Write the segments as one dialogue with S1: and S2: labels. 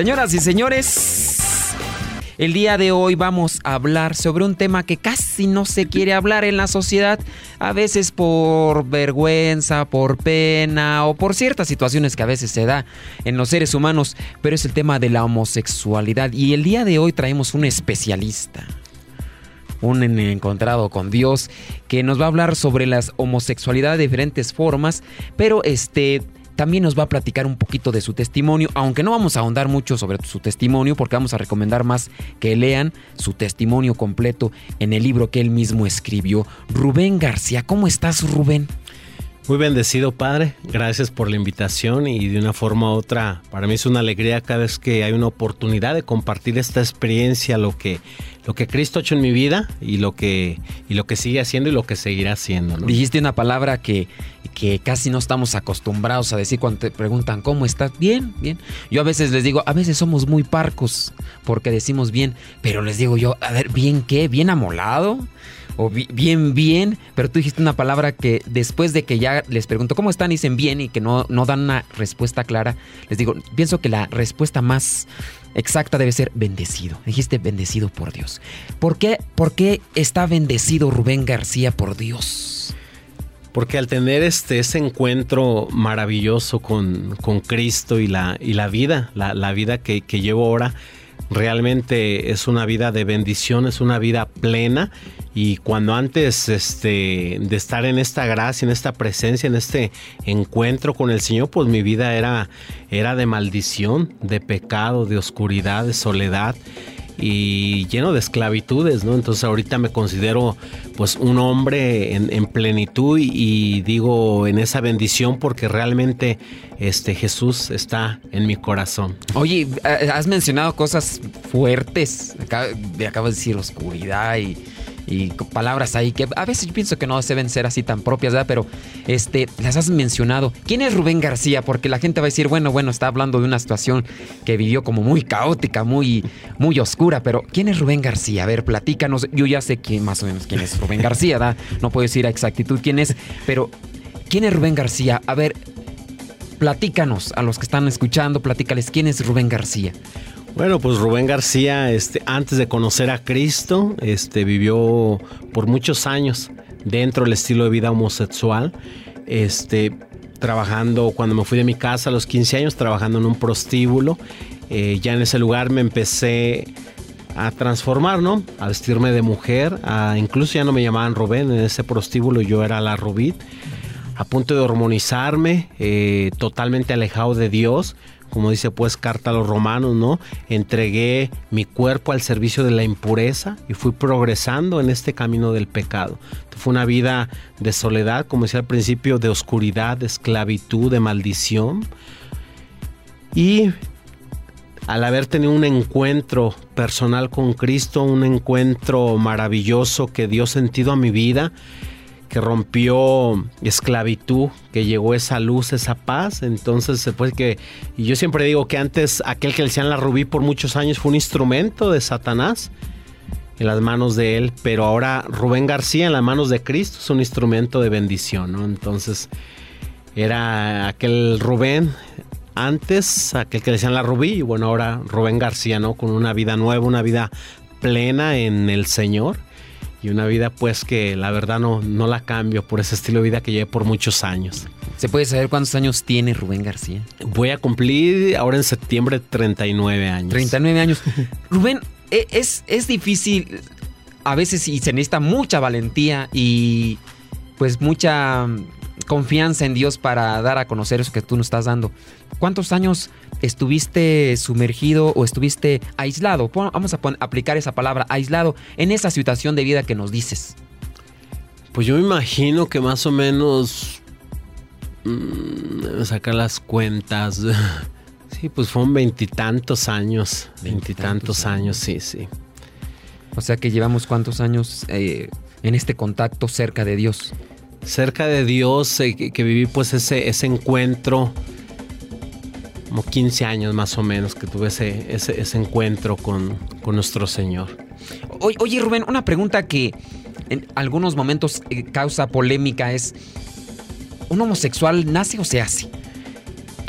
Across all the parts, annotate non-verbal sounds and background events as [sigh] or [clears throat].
S1: Señoras y señores, el día de hoy vamos a hablar sobre un tema que casi no se quiere hablar en la sociedad, a veces por vergüenza, por pena o por ciertas situaciones que a veces se da en los seres humanos, pero es el tema de la homosexualidad. Y el día de hoy traemos un especialista un encontrado con Dios que nos va a hablar sobre la homosexualidad de diferentes formas, pero este también nos va a platicar un poquito de su testimonio, aunque no vamos a ahondar mucho sobre su testimonio porque vamos a recomendar más que lean su testimonio completo en el libro que él mismo escribió. Rubén García, ¿cómo estás Rubén?
S2: Muy bendecido, Padre. Gracias por la invitación y de una forma u otra, para mí es una alegría cada vez que hay una oportunidad de compartir esta experiencia, lo que, lo que Cristo ha hecho en mi vida y lo que, y lo que sigue haciendo y lo que seguirá haciendo.
S1: Dijiste una palabra que, que casi no estamos acostumbrados a decir cuando te preguntan cómo estás. Bien, bien. Yo a veces les digo, a veces somos muy parcos porque decimos bien, pero les digo yo, a ver, ¿bien qué? ¿Bien amolado? O bien, bien, pero tú dijiste una palabra que después de que ya les pregunto cómo están, dicen bien y que no, no dan una respuesta clara, les digo, pienso que la respuesta más exacta debe ser bendecido. Dijiste bendecido por Dios. ¿Por qué, por qué está bendecido Rubén García por Dios?
S2: Porque al tener este, ese encuentro maravilloso con, con Cristo y la, y la vida, la, la vida que, que llevo ahora, realmente es una vida de bendición, es una vida plena. Y cuando antes este, de estar en esta gracia, en esta presencia, en este encuentro con el Señor, pues mi vida era, era de maldición, de pecado, de oscuridad, de soledad y lleno de esclavitudes, ¿no? Entonces ahorita me considero pues un hombre en, plenitud y, digo en esa bendición porque realmente este Jesús está en mi corazón.
S1: Oye, has mencionado cosas fuertes, acabo de decir oscuridad y y palabras ahí que a veces yo pienso que no deben ser así tan propias, ¿verdad? Pero este, las has mencionado. ¿Quién es Rubén García? Porque la gente va a decir, bueno, bueno, está hablando de una situación que vivió como muy caótica, muy, muy oscura, pero ¿quién es Rubén García? A ver, platícanos. Yo ya sé quién, más o menos quién es Rubén García, ¿verdad? No puedo decir a exactitud quién es, pero ¿quién es Rubén García? A ver, platícanos a los que están escuchando, platícales quién es Rubén García.
S2: Bueno, pues Rubén García, este, antes de conocer a Cristo, este, vivió por muchos años dentro del estilo de vida homosexual. Este, trabajando, cuando me fui de mi casa a los 15 años, trabajando en un prostíbulo. Eh, ya en ese lugar me empecé a transformar, ¿no? A vestirme de mujer, a, incluso ya no me llamaban Rubén, en ese prostíbulo yo era la Rubit, a punto de hormonizarme, eh, totalmente alejado de Dios, como dice pues carta a los romanos, ¿no? Entregué mi cuerpo al servicio de la impureza y fui progresando en este camino del pecado. Fue una vida de soledad, como decía al principio, de oscuridad, de esclavitud, de maldición. Y al haber tenido un encuentro personal con Cristo, un encuentro maravilloso que dio sentido a mi vida, que rompió esclavitud, que llegó esa luz, esa paz. Entonces, pues que, y yo siempre digo que antes aquel que le decían la rubí por muchos años fue un instrumento de Satanás en las manos de él, pero ahora Rubén García en las manos de Cristo es un instrumento de bendición, ¿no? Entonces, era aquel Rubén antes, aquel que le decían la rubí, y bueno, ahora Rubén García, ¿no? Con una vida nueva, una vida plena en el Señor y una vida pues que la verdad no, no la cambio por ese estilo de vida que llevé por muchos años.
S1: ¿Se puede saber cuántos años tiene Rubén García?
S2: Voy a cumplir ahora en septiembre 39 años.
S1: 39 años. [laughs] Rubén, e, es, es difícil a veces y se necesita mucha valentía y pues mucha confianza en Dios para dar a conocer eso que tú nos estás dando. ¿Cuántos años estuviste sumergido o estuviste aislado? Vamos a aplicar esa palabra, aislado, en esa situación de vida que nos dices.
S2: Pues yo me imagino que más o menos... Mmm, sacar las cuentas. [laughs] Sí, pues fueron veintitantos años. Veintitantos años, sí, sí.
S1: O sea que llevamos cuántos años eh, en este contacto cerca de Dios
S2: cerca de Dios, eh, que, viví pues ese, ese encuentro, como 15 años más o menos que tuve ese, encuentro con, nuestro Señor.
S1: Oye Rubén, una pregunta que en algunos momentos eh, causa polémica es, ¿un homosexual nace o se hace?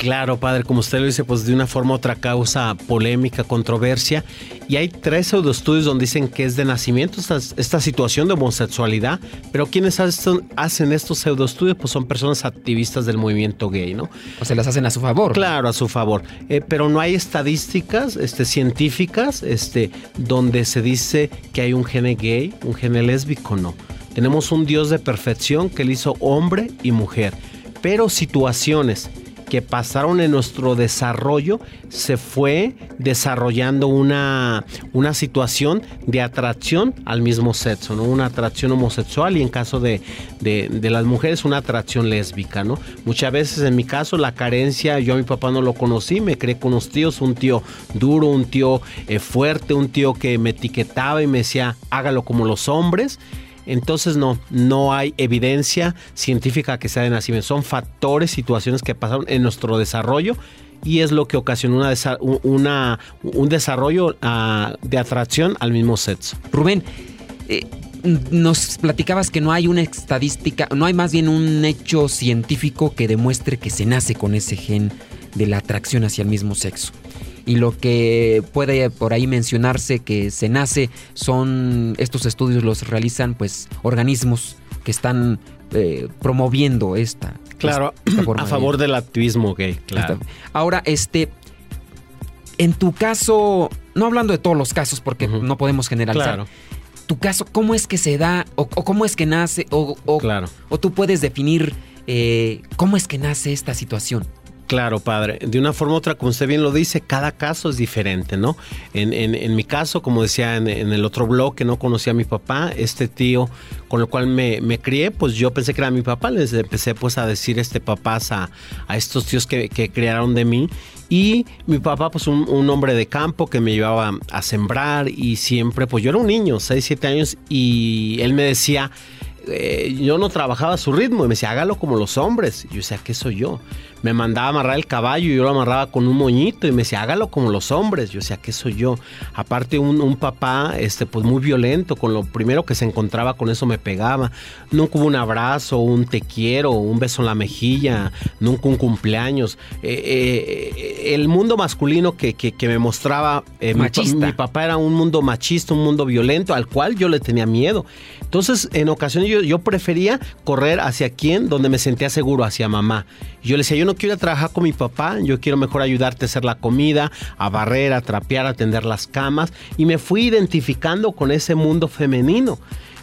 S2: Claro, padre, como usted lo dice, pues de una forma u otra causa polémica, controversia. Y hay tres pseudoestudios donde dicen que es de nacimiento esta, esta situación de homosexualidad, pero quienes hacen estos pseudoestudios pues son personas activistas del movimiento gay, ¿no?
S1: O se las hacen a su favor.
S2: Claro, a su favor. Eh, pero no hay estadísticas este, científicas este, donde se dice que hay un gene gay, un gene lésbico, no. Tenemos un Dios de perfección que le hizo hombre y mujer, pero situaciones que pasaron en nuestro desarrollo, se fue desarrollando una, una situación de atracción al mismo sexo, ¿no? Una atracción homosexual y en caso de, las mujeres una atracción lésbica, ¿no? Muchas veces en mi caso la carencia, yo a mi papá no lo conocí, me creé con unos tíos, un tío duro, un tío eh, fuerte, un tío que me etiquetaba y me decía, hágalo como los hombres. Entonces no, no hay evidencia científica que sea de nacimiento. Son factores, situaciones que pasaron en nuestro desarrollo y es lo que ocasionó una, un desarrollo ah, de atracción al mismo sexo.
S1: Rubén, eh, nos platicabas que no hay una estadística, no hay más bien un hecho científico que demuestre que se nace con ese gen de la atracción hacia el mismo sexo y lo que puede por ahí mencionarse que se nace son estos estudios los realizan pues organismos que están eh, promoviendo esta
S2: claro [clears throat] a favor del activismo gay claro.
S1: ahora este en tu caso no hablando de todos los casos porque no podemos generalizar claro. tu caso cómo es que se da o, cómo es que nace o, claro. o tú puedes definir eh, cómo es que nace esta situación
S2: Claro, padre. De una forma u otra, como usted bien lo dice, cada caso es diferente, ¿no? En, mi caso, como decía en, el otro blog, que no conocía a mi papá, este tío con el cual me, crié, pues yo pensé que era mi papá. Les empecé pues a decir este papás a, estos tíos que, crearon de mí. Y mi papá, pues un, hombre de campo que me llevaba a sembrar y siempre, pues yo era un niño, 6, 7 años, y él me decía, eh, yo no trabajaba a su ritmo y me decía, hágalo como los hombres. Y yo decía, ¿qué soy yo? Me mandaba a amarrar el caballo y yo lo amarraba con un moñito y me decía, hágalo como los hombres. Yo decía, ¿qué soy yo? Aparte, un, un, papá, este, pues muy violento, con lo primero que se encontraba con eso me pegaba. Nunca hubo un abrazo, un te quiero, un beso en la mejilla, nunca un cumpleaños. Eh, eh, el mundo masculino que, me mostraba
S1: eh, machista.
S2: Mi, papá era un mundo machista, un mundo violento, al cual yo le tenía miedo. Entonces, en ocasiones yo, yo prefería correr hacia quien, donde me sentía seguro, hacia mamá. Yo le decía, yo no quiero ir a trabajar con mi papá, yo quiero mejor ayudarte a hacer la comida, a barrer, a trapear, a tender las camas. Y me fui identificando con ese mundo femenino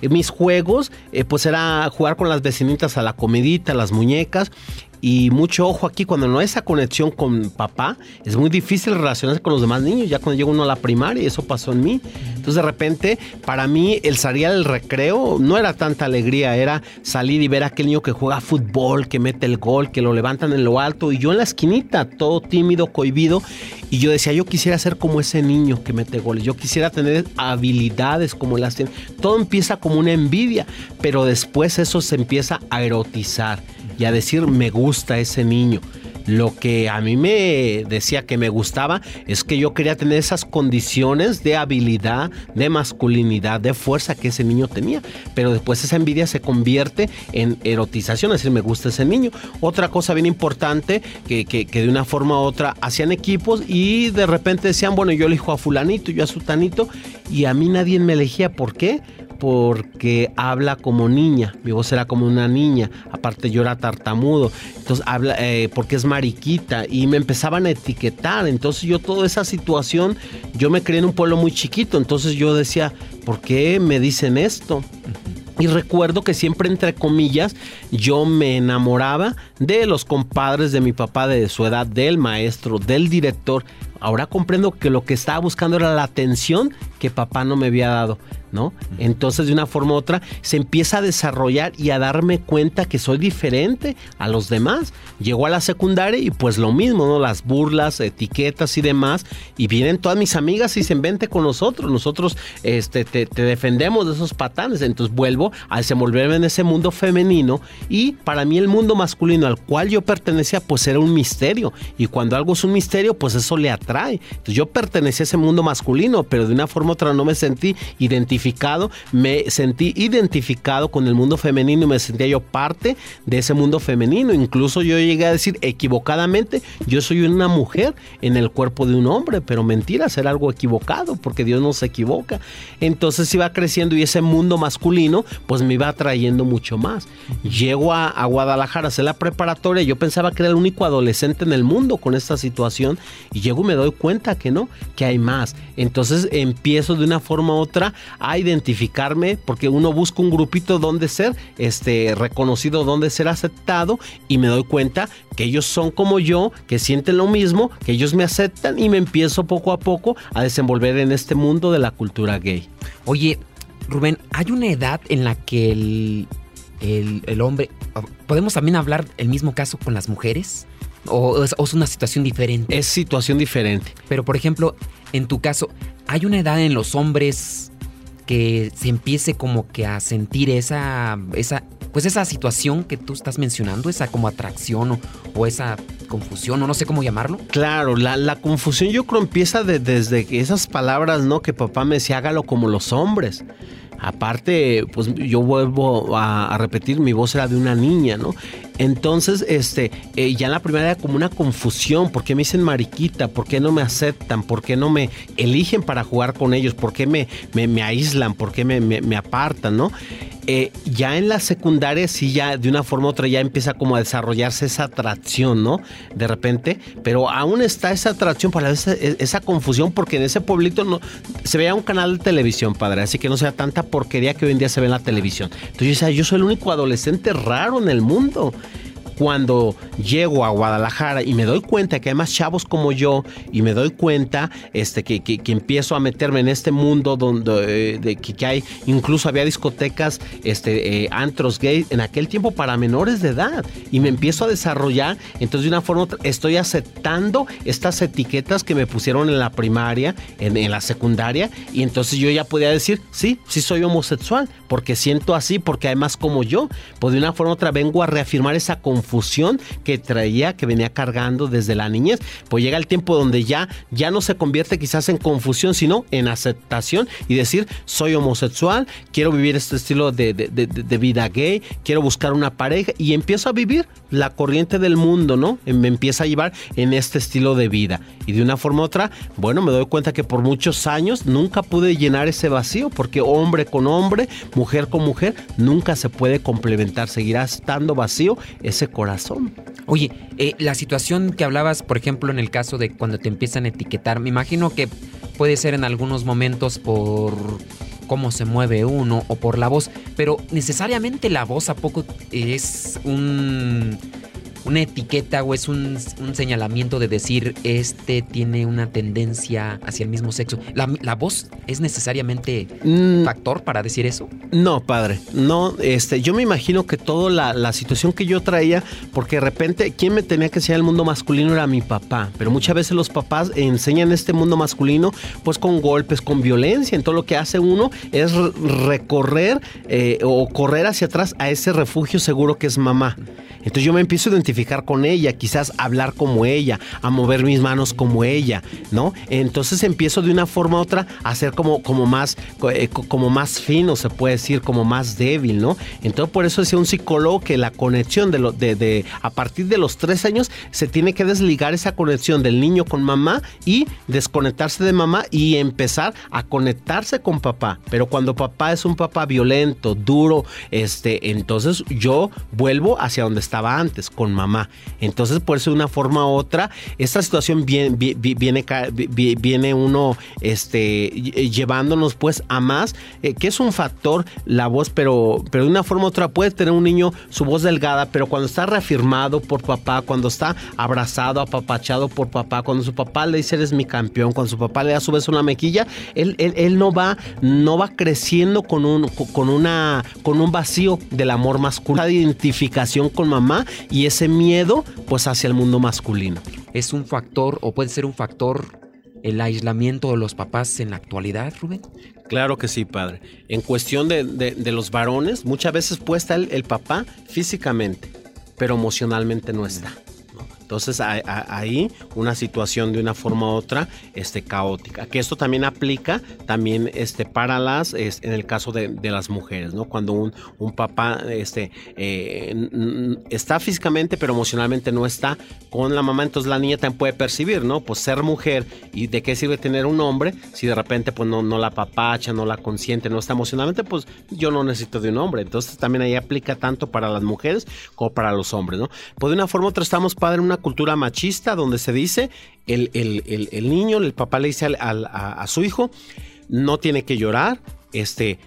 S2: mis juegos, eh, pues era jugar con las vecinitas a la comidita, las muñecas. Y mucho ojo aquí, cuando no hay esa conexión con papá, es muy difícil relacionarse con los demás niños, ya cuando llega uno a la primaria, eso pasó en mí. Entonces de repente, para mí, el salir al recreo no era tanta alegría, era salir y ver a aquel niño que juega fútbol, que mete el gol, que lo levantan en lo alto, y yo en la esquinita, todo tímido, cohibido, y yo decía, yo quisiera ser como ese niño que mete goles, yo quisiera tener habilidades como las tiene. Todo empieza como una envidia, pero después eso se empieza a erotizar y a decir me gusta ese niño. Lo que a mí me decía que me gustaba es que yo quería tener esas condiciones de habilidad, de masculinidad, de fuerza que ese niño tenía. Pero después esa envidia se convierte en erotización, es decir, me gusta ese niño. Otra cosa bien importante, que, que, de una forma u otra hacían equipos y de repente decían, bueno, yo elijo a fulanito, yo a sutanito, y a mí nadie me elegía. ¿Por qué? Porque habla como niña, mi voz era como una niña, aparte yo era tartamudo, entonces habla eh, porque es mariquita y me empezaban a etiquetar, entonces yo toda esa situación, yo me crié en un pueblo muy chiquito, entonces yo decía, ¿por qué me dicen esto? Y recuerdo que siempre, entre comillas, yo me enamoraba de los compadres de mi papá de su edad, del maestro, del director. Ahora comprendo que lo que estaba buscando era la atención que papá no me había dado. ¿No? Entonces, de una forma u otra, se empieza a desarrollar y a darme cuenta que soy diferente a los demás. Llego a la secundaria y pues lo mismo. Las burlas, etiquetas y demás. Y vienen todas mis amigas y se vente con nosotros. Nosotros este, te, defendemos de esos patanes. Entonces vuelvo a desenvolverme en ese mundo femenino. Y para mí el mundo masculino al cual yo pertenecía, pues era un misterio. Y cuando algo es un misterio, pues eso le atrae. Entonces yo pertenecía a ese mundo masculino, pero de una forma u otra no me sentí identificado, me sentí identificado con el mundo femenino y me sentía yo parte de ese mundo femenino. Incluso yo llegué a decir equivocadamente, yo soy una mujer en el cuerpo de un hombre, pero mentira, ser algo equivocado, porque Dios no se equivoca. Entonces iba creciendo y ese mundo masculino pues me iba atrayendo mucho más. Llego a, a Guadalajara a hacer la preparatoria, yo pensaba que era el único adolescente en el mundo con esta situación y llego y me doy cuenta que no, que hay más. Entonces empiezo de una forma u otra a identificarme porque uno busca un grupito donde ser este, reconocido, donde ser aceptado y me doy cuenta que ellos son como yo, que sienten lo mismo, que ellos me aceptan y me empiezo poco a poco a desenvolver en este mundo de la cultura gay.
S1: Oye, Rubén, ¿hay una edad en la que el, el, hombre... ¿Podemos también hablar el mismo caso con las mujeres? ¿O es, una situación diferente?
S2: Es situación diferente.
S1: Pero, por ejemplo, en tu caso, ¿hay una edad en los hombres que se empiece como que a sentir esa, esa, pues esa situación que tú estás mencionando, esa como atracción o, esa confusión, o no sé cómo llamarlo.
S2: Claro, la, confusión yo creo empieza desde esas palabras, ¿no? Que papá me decía, hágalo como los hombres. Aparte, pues yo vuelvo a, repetir, mi voz era de una niña, ¿no? Entonces, este, eh, ya en la primera era como una confusión, ¿por qué me dicen mariquita? ¿Por qué no me aceptan? ¿Por qué no me eligen para jugar con ellos? ¿Por qué me, me, aíslan? ¿Por qué me, me apartan? ¿no? Eh, ya en la secundaria sí ya de una forma u otra ya empieza como a desarrollarse esa atracción, ¿no? De repente, pero aún está esa atracción para esa, esa confusión porque en ese pueblito no se veía un canal de televisión, padre, así que no sea tanta porquería que hoy en día se ve en la televisión. Entonces yo soy el único adolescente raro en el mundo cuando llego a Guadalajara y me doy cuenta que hay más chavos como yo y me doy cuenta este, que, que, empiezo a meterme en este mundo donde eh, de, que, hay, incluso había discotecas, este, eh, antros gay en aquel tiempo para menores de edad y me empiezo a desarrollar, entonces de una forma estoy aceptando estas etiquetas que me pusieron en la primaria, en, en la secundaria y entonces yo ya podía decir, sí, sí soy homosexual, porque siento así, porque hay más como yo, pues de una forma u otra vengo a reafirmar esa confianza confusión que traía, que venía cargando desde la niñez. Pues llega el tiempo donde ya, ya no se convierte quizás en confusión, sino en aceptación y decir, soy homosexual, quiero vivir este estilo de, de vida gay, quiero buscar una pareja y empiezo a vivir la corriente del mundo, ¿no? Me empieza a llevar en este estilo de vida. Y de una forma u otra, bueno, me doy cuenta que por muchos años nunca pude llenar ese vacío, porque hombre con hombre, mujer con mujer, nunca se puede complementar, seguirá estando vacío ese corazón.
S1: Oye, eh, la situación que hablabas, por ejemplo, en el caso de cuando te empiezan a etiquetar, me imagino que puede ser en algunos momentos por cómo se mueve uno o por la voz, pero necesariamente la voz a poco es un una etiqueta o es un, señalamiento de decir este tiene una tendencia hacia el mismo sexo. ¿La, voz es necesariamente un mm. factor para decir eso?
S2: No, padre. No, este, yo me imagino que toda la, situación que yo traía, porque de repente quien me tenía que enseñar el mundo masculino era mi papá, pero muchas veces los papás enseñan este mundo masculino pues con golpes, con violencia. Entonces lo que hace uno es recorrer eh, o correr hacia atrás a ese refugio seguro que es mamá. Entonces yo me empiezo a identificar con ella, quizás hablar como ella, a mover mis manos como ella, ¿no? Entonces empiezo de una forma u otra a ser como, como, más, eh, como más fino, se puede decir, como más débil, ¿no? Entonces por eso decía un psicólogo que la conexión de, lo, de, de a partir de los tres años se tiene que desligar esa conexión del niño con mamá y desconectarse de mamá y empezar a conectarse con papá. Pero cuando papá es un papá violento, duro, este, entonces yo vuelvo hacia donde estaba antes, con mamá. Entonces, por eso de una forma u otra, esta situación viene, viene, uno este, llevándonos pues a más, eh, que es un factor la voz, pero, pero de una forma u otra puede tener un niño su voz delgada, pero cuando está reafirmado por papá, cuando está abrazado, apapachado por papá, cuando su papá le dice eres mi campeón, cuando su papá le da su vez una mequilla, él, él, no va, no va creciendo con un, con una, con un vacío del amor masculino, de identificación con mamá y ese miedo pues hacia el mundo masculino.
S1: ¿Es un factor o puede ser un factor el aislamiento de los papás en la actualidad, Rubén?
S2: Claro que sí, padre. En cuestión de, los varones, muchas veces puede estar el, papá físicamente, pero emocionalmente no está. Entonces ahí una situación de una forma u otra este, caótica. Que esto también aplica también este, para las, en el caso de, las mujeres, ¿no? Cuando un, un papá este, eh, está físicamente pero emocionalmente no está con la mamá, entonces la niña también puede percibir, ¿no? Pues ser mujer y de qué sirve tener un hombre si de repente pues no, no la papacha, no la consiente, no está emocionalmente, pues yo no necesito de un hombre. Entonces también ahí aplica tanto para las mujeres como para los hombres, ¿no? Pues de una forma u otra estamos padre en una cultura machista donde se dice, el, el, niño, el papá le dice a, a su hijo, no tiene que llorar, este,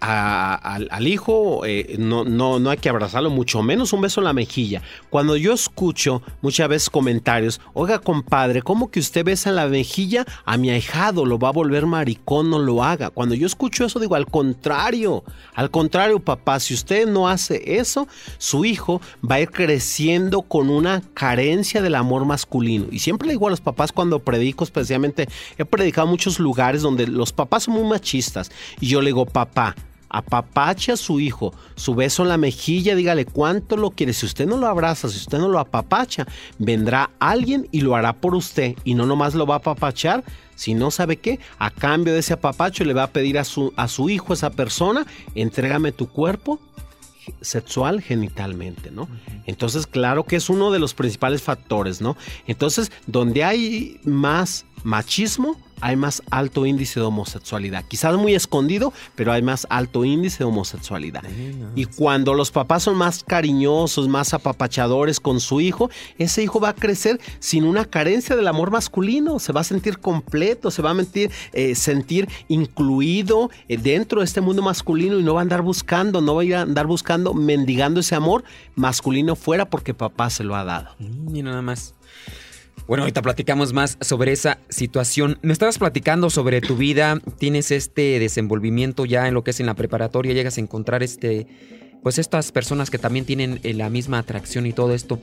S2: al, hijo eh, no, no, no hay que abrazarlo, mucho menos un beso en la mejilla. Cuando yo escucho muchas veces comentarios, oiga compadre, ¿cómo que usted besa en la mejilla a mi ahijado? Lo va a volver maricón, no lo haga. Cuando yo escucho eso digo, al contrario, al contrario papá, si usted no hace eso, su hijo va a ir creciendo con una carencia del amor masculino. Y siempre le digo a los papás cuando predico, especialmente, he predicado en muchos lugares donde los papás son muy machistas. Y yo le digo, papá, apapache a su hijo, su beso en la mejilla, dígale cuánto lo quiere. Si usted no lo abraza, si usted no lo apapacha, vendrá alguien y lo hará por usted. Y no nomás lo va a apapachar, si no sabe qué, a cambio de ese apapacho le va a pedir a su, a su hijo, a esa persona, entrégame tu cuerpo sexual genitalmente, ¿no? Entonces, claro que es uno de los principales factores, ¿no? Entonces, donde hay más machismo, hay más alto índice de homosexualidad. Quizás muy escondido, pero hay más alto índice de homosexualidad. Y cuando los papás son más cariñosos, más apapachadores con su hijo, ese hijo va a crecer sin una carencia del amor masculino, se va a sentir completo, se va a sentir, eh, sentir incluido eh, dentro de este mundo masculino y no va a andar buscando, no va a andar buscando, mendigando ese amor masculino fuera porque papá se lo ha dado.
S1: Y nada más. Bueno, ahorita platicamos más sobre esa situación. Me estabas platicando sobre tu vida, tienes este desenvolvimiento ya en lo que es en la preparatoria, llegas a encontrar este, pues estas personas que también tienen eh, la misma atracción y todo esto.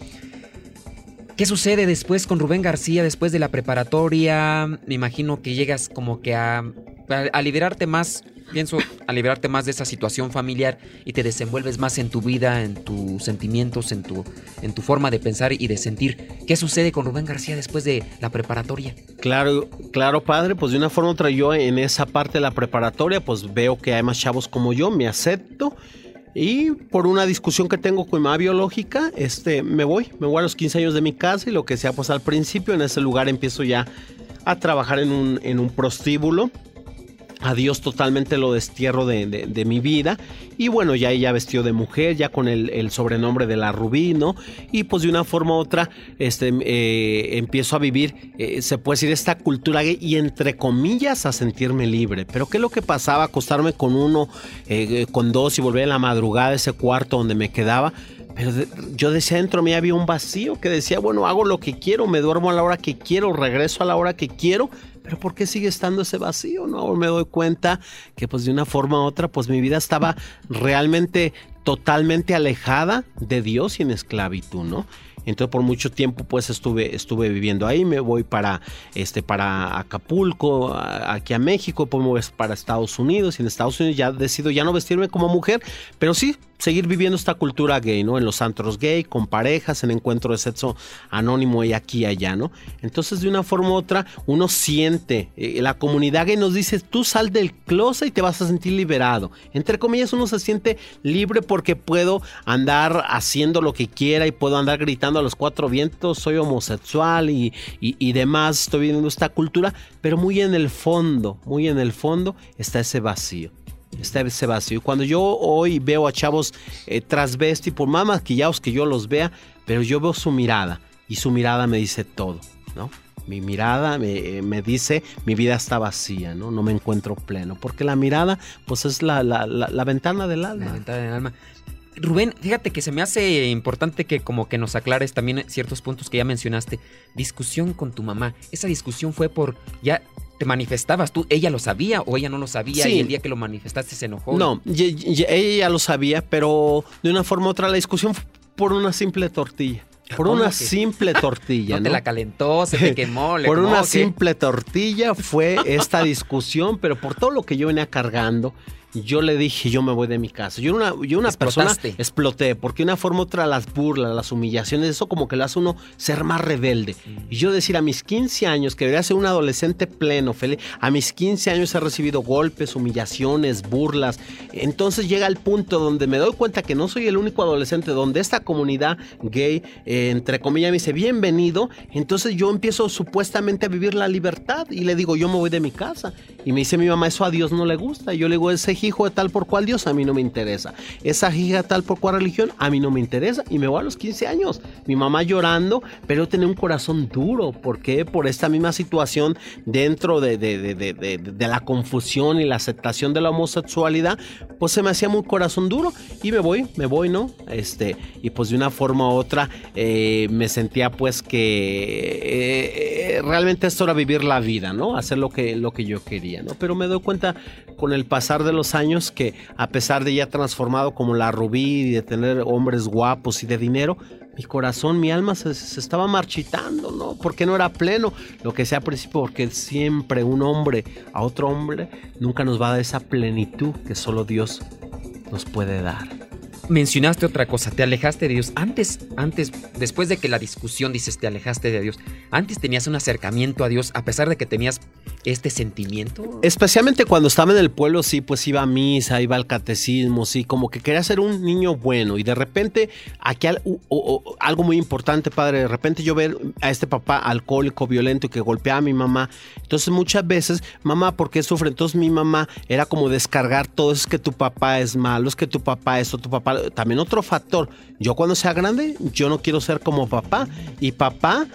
S1: ¿Qué sucede después con Rubén García, después de la preparatoria? Me imagino que llegas como que a, a liberarte más pienso, a liberarte más de esa situación familiar y te desenvuelves más en tu vida, en tus sentimientos, en tu, en tu forma de pensar y de sentir. ¿Qué sucede con Rubén García después de la preparatoria?
S2: Claro, claro, padre, pues de una forma u otra yo en esa parte de la preparatoria, pues veo que hay más chavos como yo, me acepto. Y por una discusión que tengo con mi mamá biológica, este, me voy, me voy a los 15 años de mi casa y lo que sea, pues al principio en ese lugar empiezo ya a trabajar en un, en un prostíbulo a Dios totalmente lo destierro de, mi vida. Y bueno, ya ella vestió de mujer, ya con el, sobrenombre de la Rubí, ¿no? Y pues de una forma u otra este, eh, empiezo a vivir, eh, se puede decir, esta cultura gay y entre comillas a sentirme libre. Pero ¿qué es lo que pasaba? Acostarme con uno, eh, con dos y volver en la madrugada a ese cuarto donde me quedaba. Pero yo decía dentro de mí había un vacío que decía, bueno, hago lo que quiero, me duermo a la hora que quiero, regreso a la hora que quiero, pero ¿por qué sigue estando ese vacío? No, me doy cuenta que pues de una forma u otra pues mi vida estaba realmente totalmente alejada de Dios y en esclavitud, ¿no? Entonces por mucho tiempo pues estuve, estuve viviendo ahí, me voy para, este, para Acapulco, aquí a México, pues me para Estados Unidos y en Estados Unidos ya decido ya no vestirme como mujer, pero sí seguir viviendo esta cultura gay, ¿no? En los antros gay, con parejas, en encuentro de sexo anónimo y aquí y allá, ¿no? Entonces, de una forma u otra, uno siente, eh, la comunidad gay nos dice, tú sal del closet y te vas a sentir liberado. Entre comillas, uno se siente libre porque puedo andar haciendo lo que quiera y puedo andar gritando a los cuatro vientos, soy homosexual y, y demás, estoy viviendo esta cultura, pero muy en el fondo, muy en el fondo está ese vacío está ese vacío. Cuando yo hoy veo a chavos eh, transvesti, por más maquillados que yo los vea, pero yo veo su mirada y su mirada me dice todo, ¿no? Mi mirada me, me, dice, mi vida está vacía, ¿no? No me encuentro pleno. Porque la mirada, pues es la, la, la, ventana del alma.
S1: La ventana del alma. Rubén, fíjate que se me hace importante que como que nos aclares también ciertos puntos que ya mencionaste. Discusión con tu mamá. Esa discusión fue por ya te manifestabas tú, ella lo sabía o ella no lo sabía y el día que lo manifestaste se enojó.
S2: No, ella ya lo sabía, pero de una forma u otra la discusión fue por una simple tortilla. Por una simple [laughs] tortilla.
S1: no, te la calentó, se te quemó.
S2: por una simple tortilla fue esta discusión, pero por todo lo que yo venía cargando yo le dije, yo me voy de mi casa. Yo una, yo una persona exploté, porque una forma u otra las burlas, las humillaciones, eso como que lo hace uno ser más rebelde. Mm. Y yo decir, a mis 15 años, que debería ser un adolescente pleno, feliz, a mis 15 años he recibido golpes, humillaciones, burlas. Entonces llega el punto donde me doy cuenta que no soy el único adolescente, donde esta comunidad gay, eh, entre comillas, me dice, bienvenido. Entonces yo empiezo supuestamente a vivir la libertad y le digo, yo me voy de mi casa. Y me dice mi mamá, eso a Dios no le gusta. Y yo le digo, ese hijo de tal por cual Dios a mí no me interesa. Esa hija de tal por cual religión a mí no me interesa. Y me voy a los 15 años. Mi mamá llorando, pero tenía un corazón duro. ¿Por qué? Por esta misma situación dentro de, de, la confusión y la aceptación de la homosexualidad, pues se me hacía muy corazón duro. Y me voy, me voy, ¿no? Este, y pues de una forma u otra eh, me sentía pues que eh, realmente esto era vivir la vida, ¿no? Hacer lo que, lo que yo quería, ¿no? Pero me doy cuenta con el pasar de los años que a pesar de ya transformado como la rubí y de tener hombres guapos y de dinero, mi corazón, mi alma se, estaba marchitando, ¿no? Porque no era pleno. Lo que sea principio, porque siempre un hombre a otro hombre nunca nos va a dar esa plenitud que solo Dios nos puede dar
S1: mencionaste otra cosa, te alejaste de Dios. Antes, antes, después de que la discusión dices te alejaste de Dios, antes tenías un acercamiento a Dios a pesar de que tenías este sentimiento.
S2: Especialmente cuando estaba en el pueblo, sí, pues iba a misa, iba al catecismo, sí, como que quería ser un niño bueno y de repente aquí algo muy importante, padre, de repente yo ver a este papá alcohólico, violento que golpeaba a mi mamá. Entonces muchas veces, mamá, ¿por qué sufre? Entonces mi mamá era como descargar todo, es que tu papá es malo, es que tu papá esto, tu papá también otro factor, yo cuando sea grande, yo no quiero ser como papá. Y papá,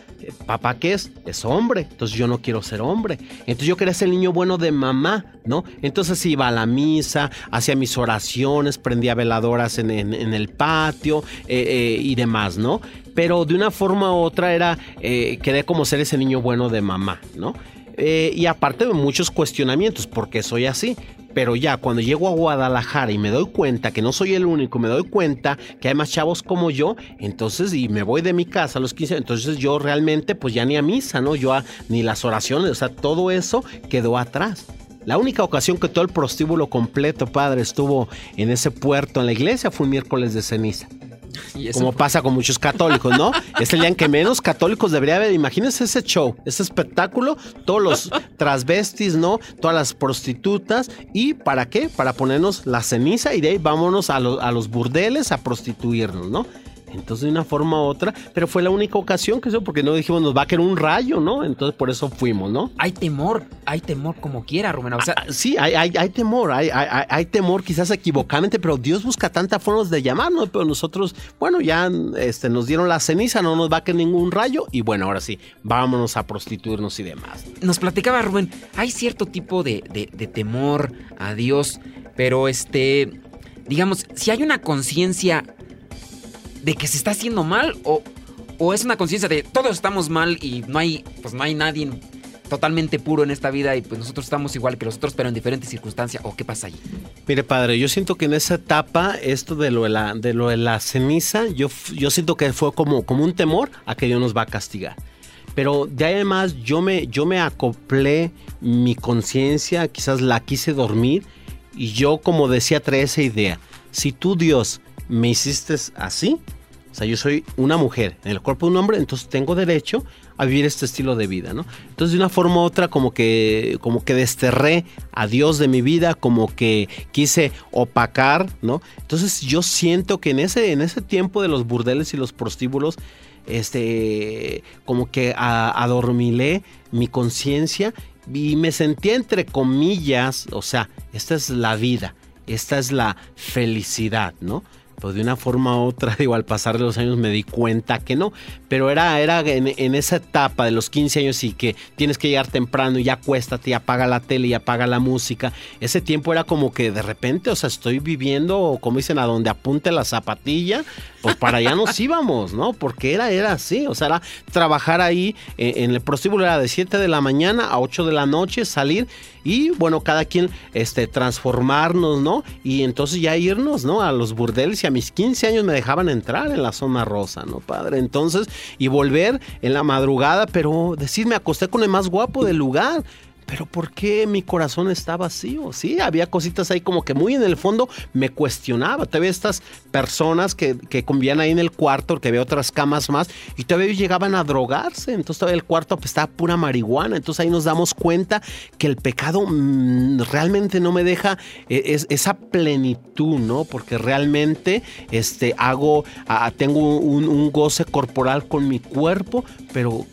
S2: papá qué es? Es hombre. Entonces yo no quiero ser hombre. Entonces yo quería ser el niño bueno de mamá, ¿no? Entonces iba a la misa, hacía mis oraciones, prendía veladoras en, el patio eh, eh, y demás, ¿no? Pero de una forma u otra era, eh, quería como ser ese niño bueno de mamá, ¿no? y aparte de muchos cuestionamientos, porque soy así. Pero ya cuando llego a Guadalajara y me doy cuenta que no soy el único, me doy cuenta que hay más chavos como yo, entonces y me voy de mi casa a los 15, entonces yo realmente pues ya ni a misa, ¿no? Yo ni las oraciones, o sea, todo eso quedó atrás. La única ocasión que todo el prostíbulo completo, padre, estuvo en ese puerto en la iglesia fue un miércoles de ceniza. [laughs] Como pasa con muchos católicos, ¿no? [laughs] es el día en que menos católicos debería haber. Imagínense ese show, ese espectáculo, todos los [laughs] transvestis, ¿no? Todas las prostitutas. ¿Y para qué? Para ponernos la ceniza y de ahí vámonos a, a los burdeles a prostituirnos, ¿no? Entonces, de una forma u otra, pero fue la única ocasión que eso, porque no dijimos nos va a caer un rayo, ¿no? Entonces, por eso fuimos, ¿no?
S1: Hay temor, hay temor como quiera, Rubén. O sea,
S2: ah, sí, hay, hay, hay temor, hay, temor quizás equivocadamente, pero Dios busca tantas formas de llamarnos, pero nosotros, bueno, ya este, nos dieron la ceniza, no nos va a caer ningún rayo, y bueno, ahora sí, vámonos a prostituirnos y demás.
S1: Nos platicaba Rubén, hay cierto tipo de, de, de temor a Dios, pero este, digamos, si hay una conciencia de que se está haciendo mal o, o es una conciencia de todos estamos mal y no hay, pues no hay nadie totalmente puro en esta vida y pues nosotros estamos igual que los otros, pero en diferentes circunstancias. ¿O qué pasa ahí?
S2: Mire, padre, yo siento que en esa etapa, esto de lo de la, de lo de la ceniza, yo, yo siento que fue como, como un temor a que Dios nos va a castigar. Pero de ahí además yo me, yo me acoplé mi conciencia, quizás la quise dormir y yo como decía trae esa idea. Si tú Dios me hiciste así, o sea, yo soy una mujer en el cuerpo de un hombre, entonces tengo derecho a vivir este estilo de vida, ¿no? Entonces, de una forma u otra, como que, como que desterré a Dios de mi vida, como que quise opacar, ¿no? Entonces, yo siento que en ese, en ese tiempo de los burdeles y los prostíbulos, este, como que adormilé mi conciencia y me sentía entre comillas, o sea, esta es la vida, esta es la felicidad, ¿no? Pues de una forma u otra, [laughs] digo, al pasar de los años me di cuenta que no, pero era, era en, esa etapa de los 15 años y que tienes que llegar temprano y ya acuéstate y apaga la tele y apaga la música, ese tiempo era como que de repente, o sea, estoy viviendo, como dicen, a donde apunte la zapatilla, pues para allá nos [laughs] íbamos, ¿no? Porque era, era así, o sea, era trabajar ahí en, en el prostíbulo era de 7 de la mañana a 8 de la noche, salir y bueno, cada quien este, transformarnos, ¿no? Y entonces ya irnos, ¿no? A los burdeles y a mis 15 años me dejaban entrar en la zona rosa, ¿no, padre? Entonces, y volver en la madrugada, pero decir, me acosté con el más guapo del lugar. Pero ¿por qué mi corazón está vacío? Sí, había cositas ahí como que muy en el fondo me cuestionaba. Ve estas personas que, que convivían ahí en el cuarto, que había otras camas más, y todavía llegaban a drogarse. Entonces todavía el cuarto pues, estaba pura marihuana. Entonces ahí nos damos cuenta que el pecado mm, realmente no me deja e, esa plenitud, ¿no? Porque realmente este, hago, tengo un goce corporal con mi cuerpo, pero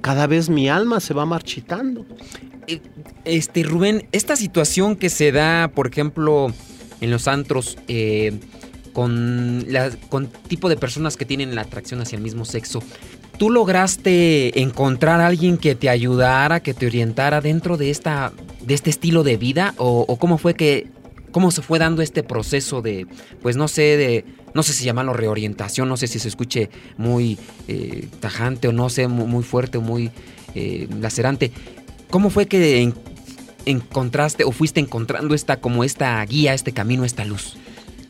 S2: cada vez mi alma se va marchitando.
S1: Eh, este, Rubén, esta situación que se da, por ejemplo, en los antros, eh, con, la, con tipo de personas que tienen la atracción hacia el mismo sexo, ¿tú lograste encontrar a alguien que te ayudara, que te orientara dentro de, esta, de este estilo de vida? ¿O, cómo fue que, cómo se fue dando este proceso de, pues no sé, de, no sé si llamarlo reorientación, no sé si se escuche muy eh, tajante o no sé, muy, fuerte o muy lacerante. ¿Cómo fue que encontraste o fuiste encontrando esta como esta guía, este camino, esta luz?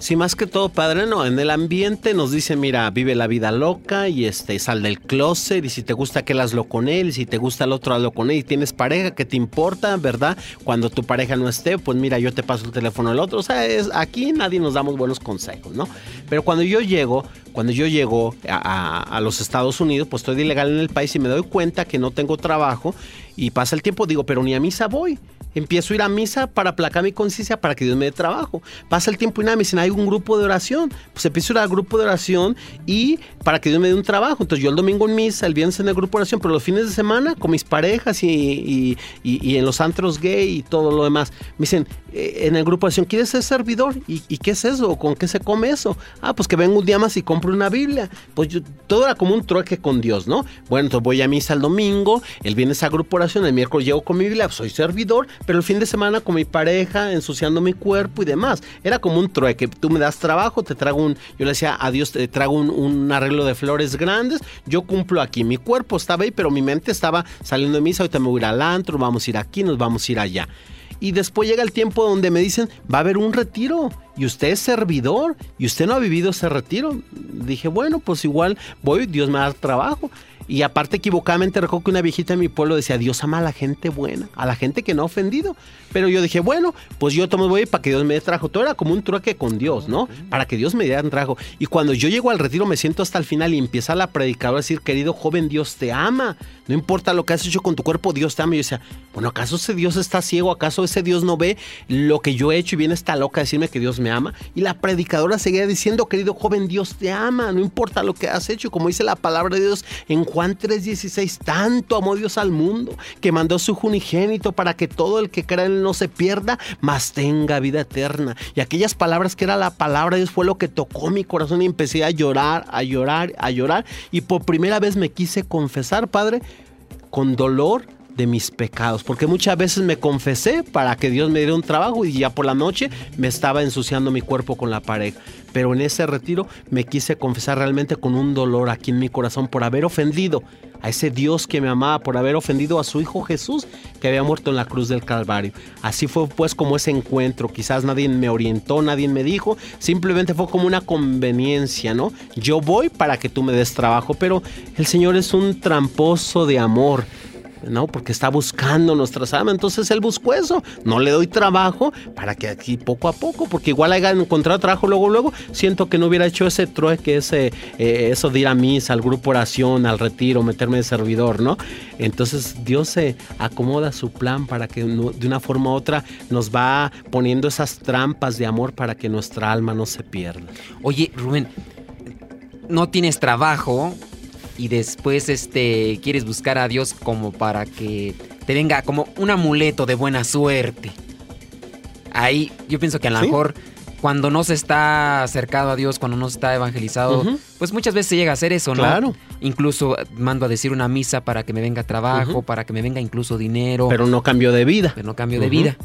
S2: Sí, más que todo, padre, no, en el ambiente nos dice, mira, vive la vida loca y este, sal del closet y si te gusta que hazlo con él y si te gusta el otro hazlo con él y tienes pareja, que te importa, verdad? Cuando tu pareja no esté, pues mira, yo te paso el teléfono al otro, o sea, es, aquí nadie nos damos buenos consejos, ¿no? Pero cuando yo llego, cuando yo llego a, a, los Estados Unidos, pues estoy ilegal en el país y me doy cuenta que no tengo trabajo y pasa el tiempo, digo, pero ni a misa voy. Empiezo a ir a misa para aplacar mi conciencia para que Dios me dé trabajo. Pasa el tiempo y nada, me dicen, hay un grupo de oración. Pues empiezo a ir al grupo de oración y para que Dios me dé un trabajo. Entonces yo el domingo en misa, el viernes en el grupo de oración, pero los fines de semana con mis parejas y, en los antros gay y todo lo demás. Me dicen, en el grupo de oración, ¿quieres ser servidor? ¿Y, qué es eso? ¿Con qué se come eso? Ah, pues que vengo un día más y compro una Biblia. Pues yo, todo era como un trueque con Dios, ¿no? Bueno, entonces voy a misa el domingo, el viernes a grupo oración, el miércoles llego con mi Biblia, pues soy servidor, pero el fin de semana con mi pareja, ensuciando mi cuerpo y demás. Era como un trueque. Tú me das trabajo, te trago un. Yo le decía a Dios, te trago un, arreglo de flores grandes. Yo cumplo aquí. Mi cuerpo estaba ahí, pero mi mente estaba saliendo de misa. Ahorita me voy a ir al antro, vamos a ir aquí, nos vamos a ir allá. Y después llega el tiempo donde me dicen, va a haber un retiro y usted es servidor y usted no ha vivido ese retiro. Dije, bueno, pues igual voy, Dios me da trabajo. Y aparte, equivocadamente recuerdo que una viejita en mi pueblo decía, Dios ama a la gente buena, a la gente que no ha ofendido. Pero yo dije, bueno, pues yo tomo voy para que Dios me dé trajo. Todo era como un trueque con Dios, ¿no? Para que Dios me diera trajo. Y cuando yo llego al retiro, me siento hasta el final y empieza la predicadora a decir, querido joven, Dios te ama. No importa lo que has hecho con tu cuerpo, Dios te ama. Y yo decía, bueno, ¿acaso ese Dios está ciego? ¿Acaso ese Dios no ve lo que yo he hecho y viene esta loca a decirme que Dios me ama? Y la predicadora seguía diciendo, querido joven, Dios te ama. No importa lo que has hecho. Como dice la palabra de Dios en Juan Juan 3:16, tanto amó Dios al mundo que mandó su unigénito para que todo el que crea en él no se pierda, mas tenga vida eterna. Y aquellas palabras que era la palabra de Dios fue lo que tocó mi corazón y empecé a llorar, a llorar, a llorar. Y por primera vez me quise confesar, Padre, con dolor de mis pecados, porque muchas veces me confesé para que Dios me diera un trabajo y ya por la noche me estaba ensuciando mi cuerpo con la pareja pero en ese retiro me quise confesar realmente con un dolor aquí en mi corazón por haber ofendido a ese Dios que me amaba, por haber ofendido a su Hijo Jesús que había muerto en la cruz del Calvario. Así fue pues como ese encuentro, quizás nadie me orientó, nadie me dijo, simplemente fue como una conveniencia, ¿no? Yo voy para que tú me des trabajo, pero el Señor es un tramposo de amor. ¿No? Porque está buscando nuestras almas. Entonces él buscó eso. No le doy trabajo para que aquí poco a poco, porque igual haya encontrado trabajo luego, luego, siento que no hubiera hecho ese trueque, ese, eh, eso de ir a misa, al grupo oración, al retiro, meterme de servidor, ¿no? Entonces Dios se acomoda su plan para que de una forma u otra nos va poniendo esas trampas de amor para que nuestra alma no se pierda.
S1: Oye, Rubén, no tienes trabajo, y después este quieres buscar a Dios como para que te venga como un amuleto de buena suerte. Ahí yo pienso que a lo mejor cuando no se está acercado a Dios, cuando no se está evangelizado, pues muchas veces se llega a hacer eso, ¿no?
S2: Claro.
S1: Incluso mando a decir una misa para que me venga trabajo, para que me venga incluso dinero.
S2: Pero no cambio de vida.
S1: Pero no cambio de vida.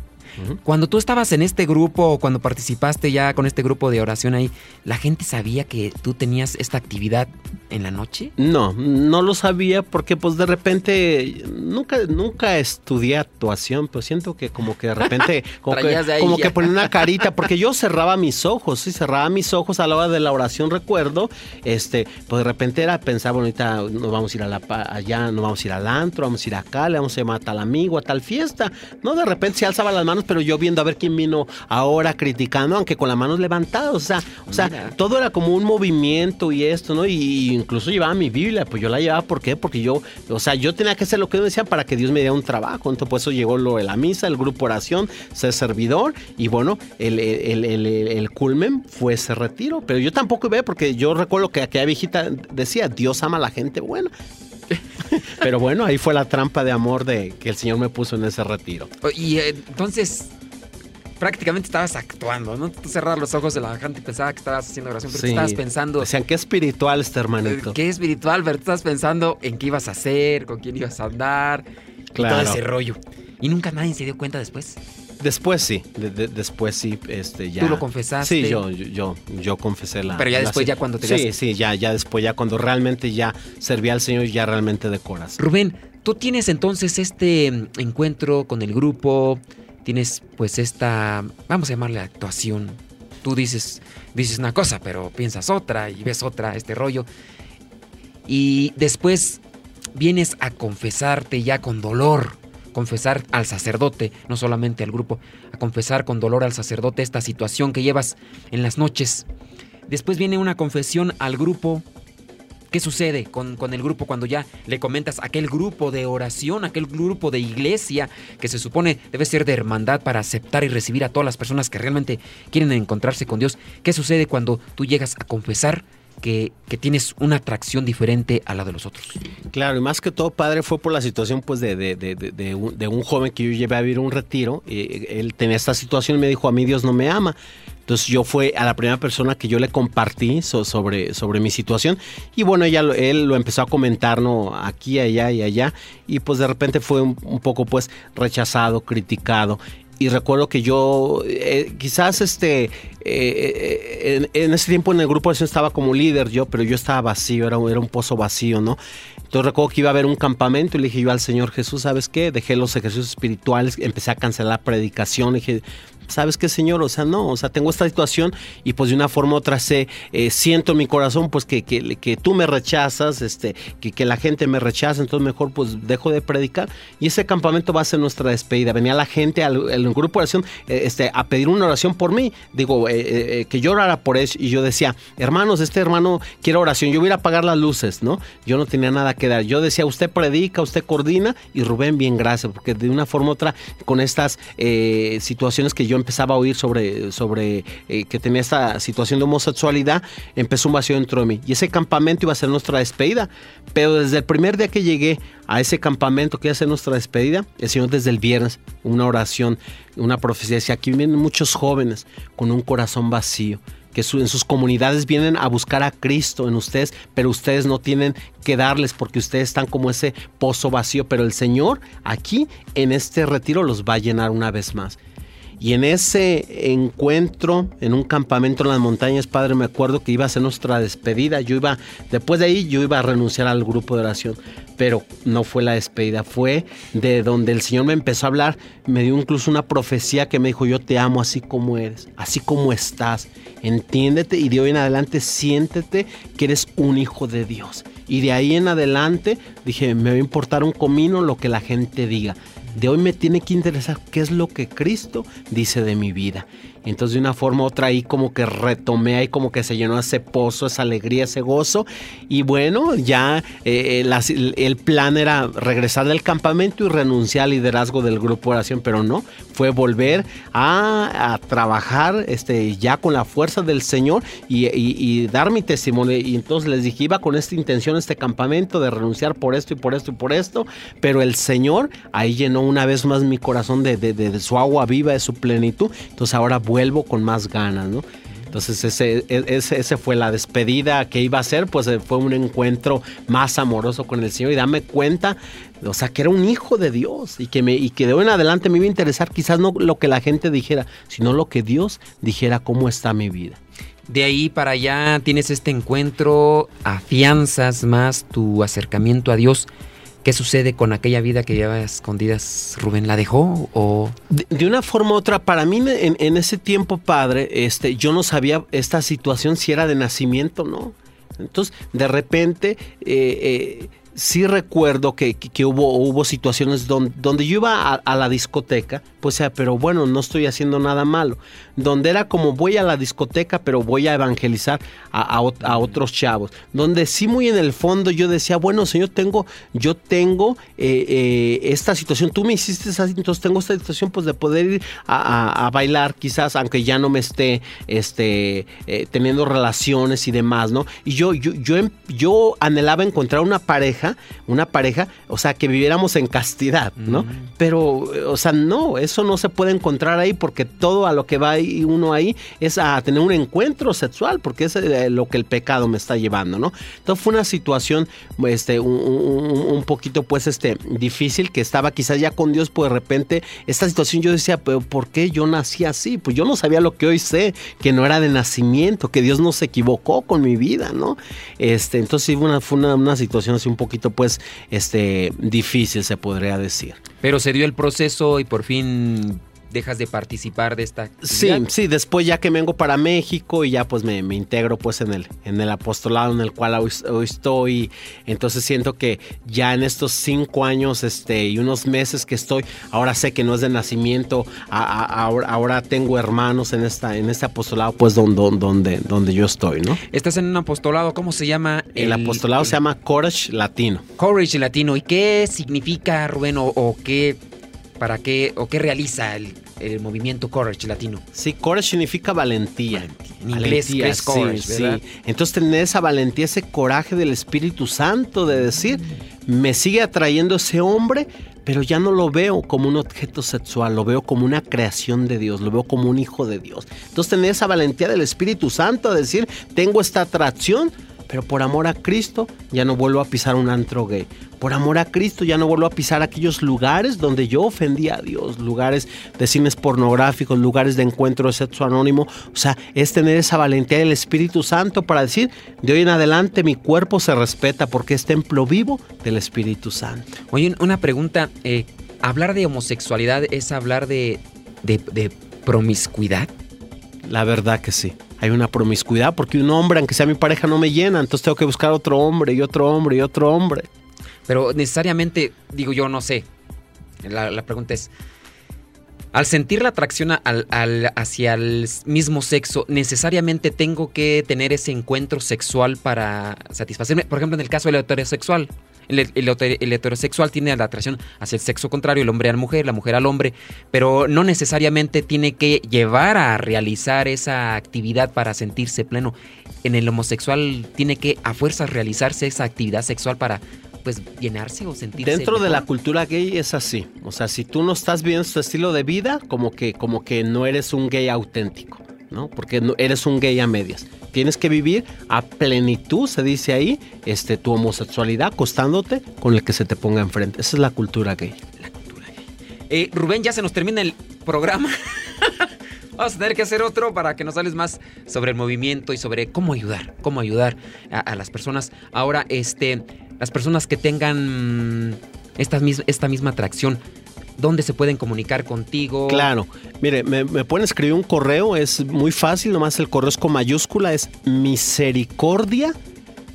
S1: Cuando tú estabas en este grupo, o cuando participaste ya con este grupo de oración ahí, ¿la gente sabía que tú tenías esta actividad en la noche?
S2: No, no lo sabía porque pues de repente nunca, nunca estudié actuación, pero siento que como que de repente, [laughs] como, que, como que ponía una carita, porque yo cerraba mis ojos, sí, cerraba mis ojos a la hora de la oración, recuerdo, este, pues de repente era pensar, bueno, ahorita nos vamos a ir a la, allá, nos vamos a ir al antro, vamos a ir acá, le vamos a llamar a tal amigo, a tal fiesta, ¿no? De repente se alzaba las manos, pero yo viendo a ver quién vino ahora criticando, aunque con las manos levantadas, o sea, o sea, todo era como un movimiento y esto, ¿no? Y, incluso llevaba mi Biblia, pues yo la llevaba, ¿por qué? Porque yo, o sea, yo tenía que hacer lo que yo decía para que Dios me diera un trabajo, entonces por eso llegó lo de la misa, el grupo oración, ser servidor, y bueno, el, el, el, el culmen fue ese retiro, pero yo tampoco veo, porque yo recuerdo que aquella viejita decía, Dios ama a la gente buena. [laughs] Pero bueno, ahí fue la trampa de amor de que el Señor me puso en ese retiro.
S1: Y eh, entonces prácticamente estabas actuando, ¿no? Tú cerrabas los ojos de la gente y pensaba que estabas haciendo oración, pero estabas pensando.
S2: Decían, qué espiritual este hermanito.
S1: Qué espiritual, pero tú estabas pensando en qué ibas a hacer, con quién ibas a andar, claro. todo ese rollo. Y nunca nadie se dio cuenta después.
S2: Después sí, después sí, este ya.
S1: ¿Tú lo confesaste?
S2: Sí, yo, yo, yo confesé la.
S1: Pero ya después, ya cuando te
S2: Sí, sí, ya, ya después, ya cuando realmente ya servía al Señor, ya realmente de corazón.
S1: Rubén, tú tienes entonces este encuentro con el grupo, tienes pues esta, vamos a llamarle actuación. Tú dices, dices una cosa, pero piensas otra y ves otra, este rollo. Y después vienes a confesarte ya con dolor confesar al sacerdote, no solamente al grupo, a confesar con dolor al sacerdote esta situación que llevas en las noches. Después viene una confesión al grupo. ¿Qué sucede con, con, el grupo cuando ya le comentas aquel grupo de oración, aquel grupo de iglesia que se supone debe ser de hermandad para aceptar y recibir a todas las personas que realmente quieren encontrarse con Dios? ¿Qué sucede cuando tú llegas a confesar que, tienes una atracción diferente a la de los otros.
S2: Claro, y más que todo, padre, fue por la situación pues de, de, de, de un, joven que yo llevé a vivir un retiro. Y él tenía esta situación y me dijo, a mí Dios no me ama. Entonces yo fue a la primera persona que yo le compartí sobre, sobre mi situación y bueno, ella, él lo empezó a comentar ¿no? aquí, allá y allá y pues de repente fue un, un poco pues rechazado, criticado y recuerdo que yo eh, quizás este eh, eh, en, ese tiempo en el grupo de estaba como líder yo pero yo estaba vacío era, era un pozo vacío no entonces recuerdo que iba a haber un campamento y le dije yo al Señor Jesús sabes qué dejé los ejercicios espirituales empecé a cancelar la predicación le dije ¿sabes qué, Señor? O sea, no, o sea, tengo esta situación y pues de una forma u otra sé, eh, siento en mi corazón pues que, que, que, tú me rechazas, este, que, la gente me rechaza, entonces mejor pues dejo de predicar y ese campamento va a ser nuestra despedida. Venía la gente al, grupo de oración eh, este, a pedir una oración por mí, digo, eh, que yo orara por eso y yo decía, hermanos, este hermano quiere oración, yo voy a ir a apagar las luces, ¿no? Yo no tenía nada que dar, yo decía, usted predica, usted coordina y Rubén, bien, gracias, porque de una forma u otra, con estas situaciones que yo empezaba a oír sobre, sobre eh, que tenía esta situación de homosexualidad, empezó un vacío dentro de mí. Y ese campamento iba a ser nuestra despedida. Pero desde el primer día que llegué a ese campamento que iba a ser nuestra despedida, el Señor desde el viernes, una oración, una profecía, decía, aquí vienen muchos jóvenes con un corazón vacío que en sus comunidades vienen a buscar a Cristo en ustedes, pero ustedes no tienen que darles porque ustedes están como ese pozo vacío, pero el Señor aquí en este retiro los va a llenar una vez más. Y en ese encuentro, en un campamento en las montañas, padre, me acuerdo que iba a ser nuestra despedida. Yo iba, después de ahí, yo iba a renunciar al grupo de oración. Pero no fue la despedida, fue de donde el Señor me empezó a hablar. Me dio incluso una profecía que me dijo: Yo te amo así como eres, así como estás. Entiéndete y de hoy en adelante siéntete que eres un hijo de Dios. Y de ahí en adelante dije: Me va a importar un comino lo que la gente diga de hoy me tiene que interesar qué es lo que Cristo dice de mi vida. Entonces de una forma u otra ahí como que retomé ahí como que se llenó ese pozo, esa alegría, ese gozo. Y bueno, ya eh, eh, el plan era regresar del campamento y renunciar al liderazgo del grupo de oración, pero no, fue volver a, trabajar este, ya con la fuerza del Señor y, dar mi testimonio. Y entonces les dije, iba con esta intención, este campamento de renunciar por esto y por esto y por esto, pero el Señor ahí llenó una vez más mi corazón de, de su agua viva, de su plenitud. Entonces ahora vuelvo con más ganas, ¿no? Entonces ese, ese, ese, fue la despedida que iba a ser, pues eh, fue un encuentro más amoroso con el Señor y dame cuenta, o sea, que era un hijo de Dios y que, me, y que de hoy en adelante me iba a interesar quizás no lo que la gente dijera, sino lo que Dios dijera cómo está mi vida.
S1: De ahí para allá tienes este encuentro, afianzas más tu acercamiento a Dios. ¿Qué sucede con aquella vida que lleva escondidas? ¿Rubén la dejó o...?
S2: De, una forma u otra, para mí en, ese tiempo, padre, este, yo no sabía esta situación si era de nacimiento no. Entonces, de repente... Eh, eh, sí recuerdo que, hubo, hubo situaciones donde, donde yo iba a, la discoteca, pues sea, pero bueno, no estoy haciendo nada malo. Donde era como voy a la discoteca, pero voy a evangelizar a, otros chavos. Donde sí muy en el fondo yo decía, bueno, Señor, tengo, yo tengo eh, eh, esta situación, tú me hiciste esa, entonces tengo esta situación pues de poder ir a, bailar quizás, aunque ya no me esté este, eh, teniendo relaciones y demás, ¿no? Y yo, yo, yo, yo anhelaba encontrar una pareja una pareja, o sea, que viviéramos en castidad, ¿no? Mm. Pero, o sea, no, eso no se puede encontrar ahí porque todo a lo que va uno ahí es a tener un encuentro sexual, porque es eh, lo que el pecado me está llevando, ¿no? Entonces fue una situación, este, un, poquito, pues, este, difícil, que estaba quizás ya con Dios, pues de repente, esta situación yo decía, pero ¿por qué yo nací así? Pues yo no sabía lo que hoy sé, que no era de nacimiento, que Dios no se equivocó con mi vida, ¿no? Este, entonces fue una, fue una, una situación así un poquito pues este difícil se podría decir.
S1: Pero se dio el proceso y por fin dejas de participar de esta
S2: actividad. Sí, sí, después ya que vengo para México y ya pues me, integro pues en el, en el apostolado en el cual hoy, estoy, entonces siento que ya en estos cinco años este, y unos meses que estoy, ahora sé que no es de nacimiento, ahora, tengo hermanos en, esta, en este apostolado pues donde, donde, donde yo estoy, ¿no?
S1: Estás en un apostolado, ¿cómo se llama?
S2: El, apostolado se llama Courage Latino.
S1: Courage Latino, ¿y qué significa, Rubén, o qué para qué o qué realiza el, movimiento Courage latino.
S2: Sí, Courage significa valentía.
S1: En inglés es Courage, sí,
S2: Entonces tener esa valentía, ese coraje del Espíritu Santo de decir, me sigue atrayendo ese hombre, pero ya no lo veo como un objeto sexual, lo veo como una creación de Dios, lo veo como un hijo de Dios. Entonces tener esa valentía del Espíritu Santo de decir, tengo esta atracción, pero por amor a Cristo ya no vuelvo a pisar un antro gay. Por amor a Cristo ya no vuelvo a pisar aquellos lugares donde yo ofendía a Dios, lugares de cines pornográficos, lugares de encuentro de sexo anónimo. O sea, es tener esa valentía del Espíritu Santo para decir, de hoy en adelante mi cuerpo se respeta porque es templo vivo del Espíritu Santo.
S1: Oye, una pregunta, eh, ¿hablar de homosexualidad es hablar de promiscuidad?
S2: La verdad que sí hay una promiscuidad porque un hombre, aunque sea mi pareja, no me llena, entonces tengo que buscar otro hombre y otro hombre y otro hombre.
S1: Pero necesariamente, digo yo, no sé. La, pregunta es, al sentir la atracción hacia el mismo sexo, ¿necesariamente tengo que tener ese encuentro sexual para satisfacerme? Por ejemplo, en el caso del heterosexual. El, el, heterosexual tiene la atracción hacia el sexo contrario, el hombre a la mujer, la mujer al hombre, pero no necesariamente tiene que llevar a realizar esa actividad para sentirse pleno. En el homosexual tiene que a fuerzas realizarse esa actividad sexual para pues llenarse o sentirse
S2: dentro de la cultura gay es así. O sea si tú no estás viendo su estilo de vida como que como que no eres un gay auténtico ¿no? Porque eres un gay a medias. Tienes que vivir a plenitud, se dice ahí, este, tu homosexualidad acostándote con el que se te ponga enfrente. Esa es la cultura gay. La cultura.
S1: Eh, Rubén, ya se nos termina el programa. [laughs] Vamos a tener que hacer otro para que nos hables más sobre el movimiento y sobre cómo ayudar, cómo ayudar a, las personas. Ahora, este, las personas que tengan esta, esta misma atracción, ¿Dónde se pueden comunicar contigo?
S2: Claro, mire, me, pueden escribir un correo, es muy fácil, nomás el correo es con mayúscula, es misericordia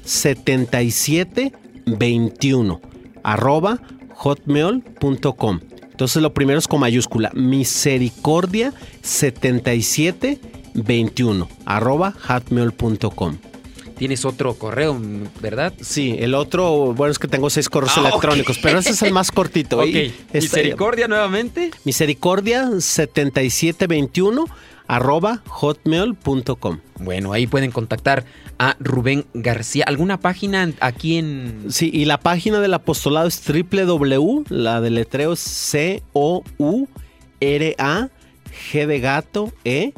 S2: 7721 arroba hotmail.com. Entonces lo primero es con mayúscula, misericordia 7721 arroba hotmail.com.
S1: Tienes otro correo, ¿verdad?
S2: Sí, el otro, bueno, es que tengo seis correos ah, electrónicos, pero ese es el más cortito. [laughs]
S1: ok. Misericordia nuevamente.
S2: Misericordia 7721 arroba hotmail.com.
S1: Bueno, ahí pueden contactar a Rubén García. ¿Alguna página aquí en...?
S2: Sí, y la página del apostolado es www, la de letreo C-O-U-R-A, G de gato, E,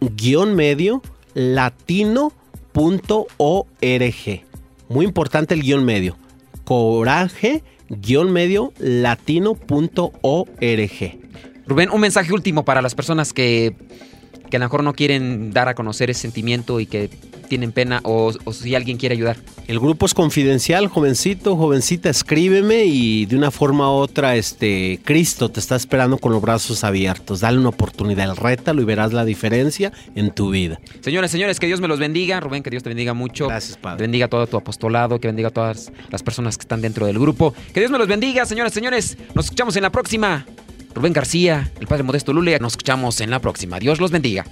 S2: guion medio, latino .org. Muy importante el guion medio. Coraje guion medio latino.org.
S1: Rubén, un mensaje último para las personas que que a lo mejor no quieren dar a conocer ese sentimiento y que tienen pena o, si alguien quiere ayudar.
S2: El grupo es confidencial, jovencito, jovencita, escríbeme y de una forma u otra, este, Cristo te está esperando con los brazos abiertos. Dale una oportunidad, rétalo y verás la diferencia en tu vida.
S1: Señores, señores, que Dios me los bendiga. Rubén, que Dios te bendiga mucho.
S2: Gracias, Padre.
S1: bendiga todo tu apostolado, que bendiga a todas las personas que están dentro del grupo. Que Dios me los bendiga, señores, señores. Nos escuchamos en la próxima. Rubén García, el Padre Modesto Lule, nos escuchamos en la próxima. Dios los bendiga.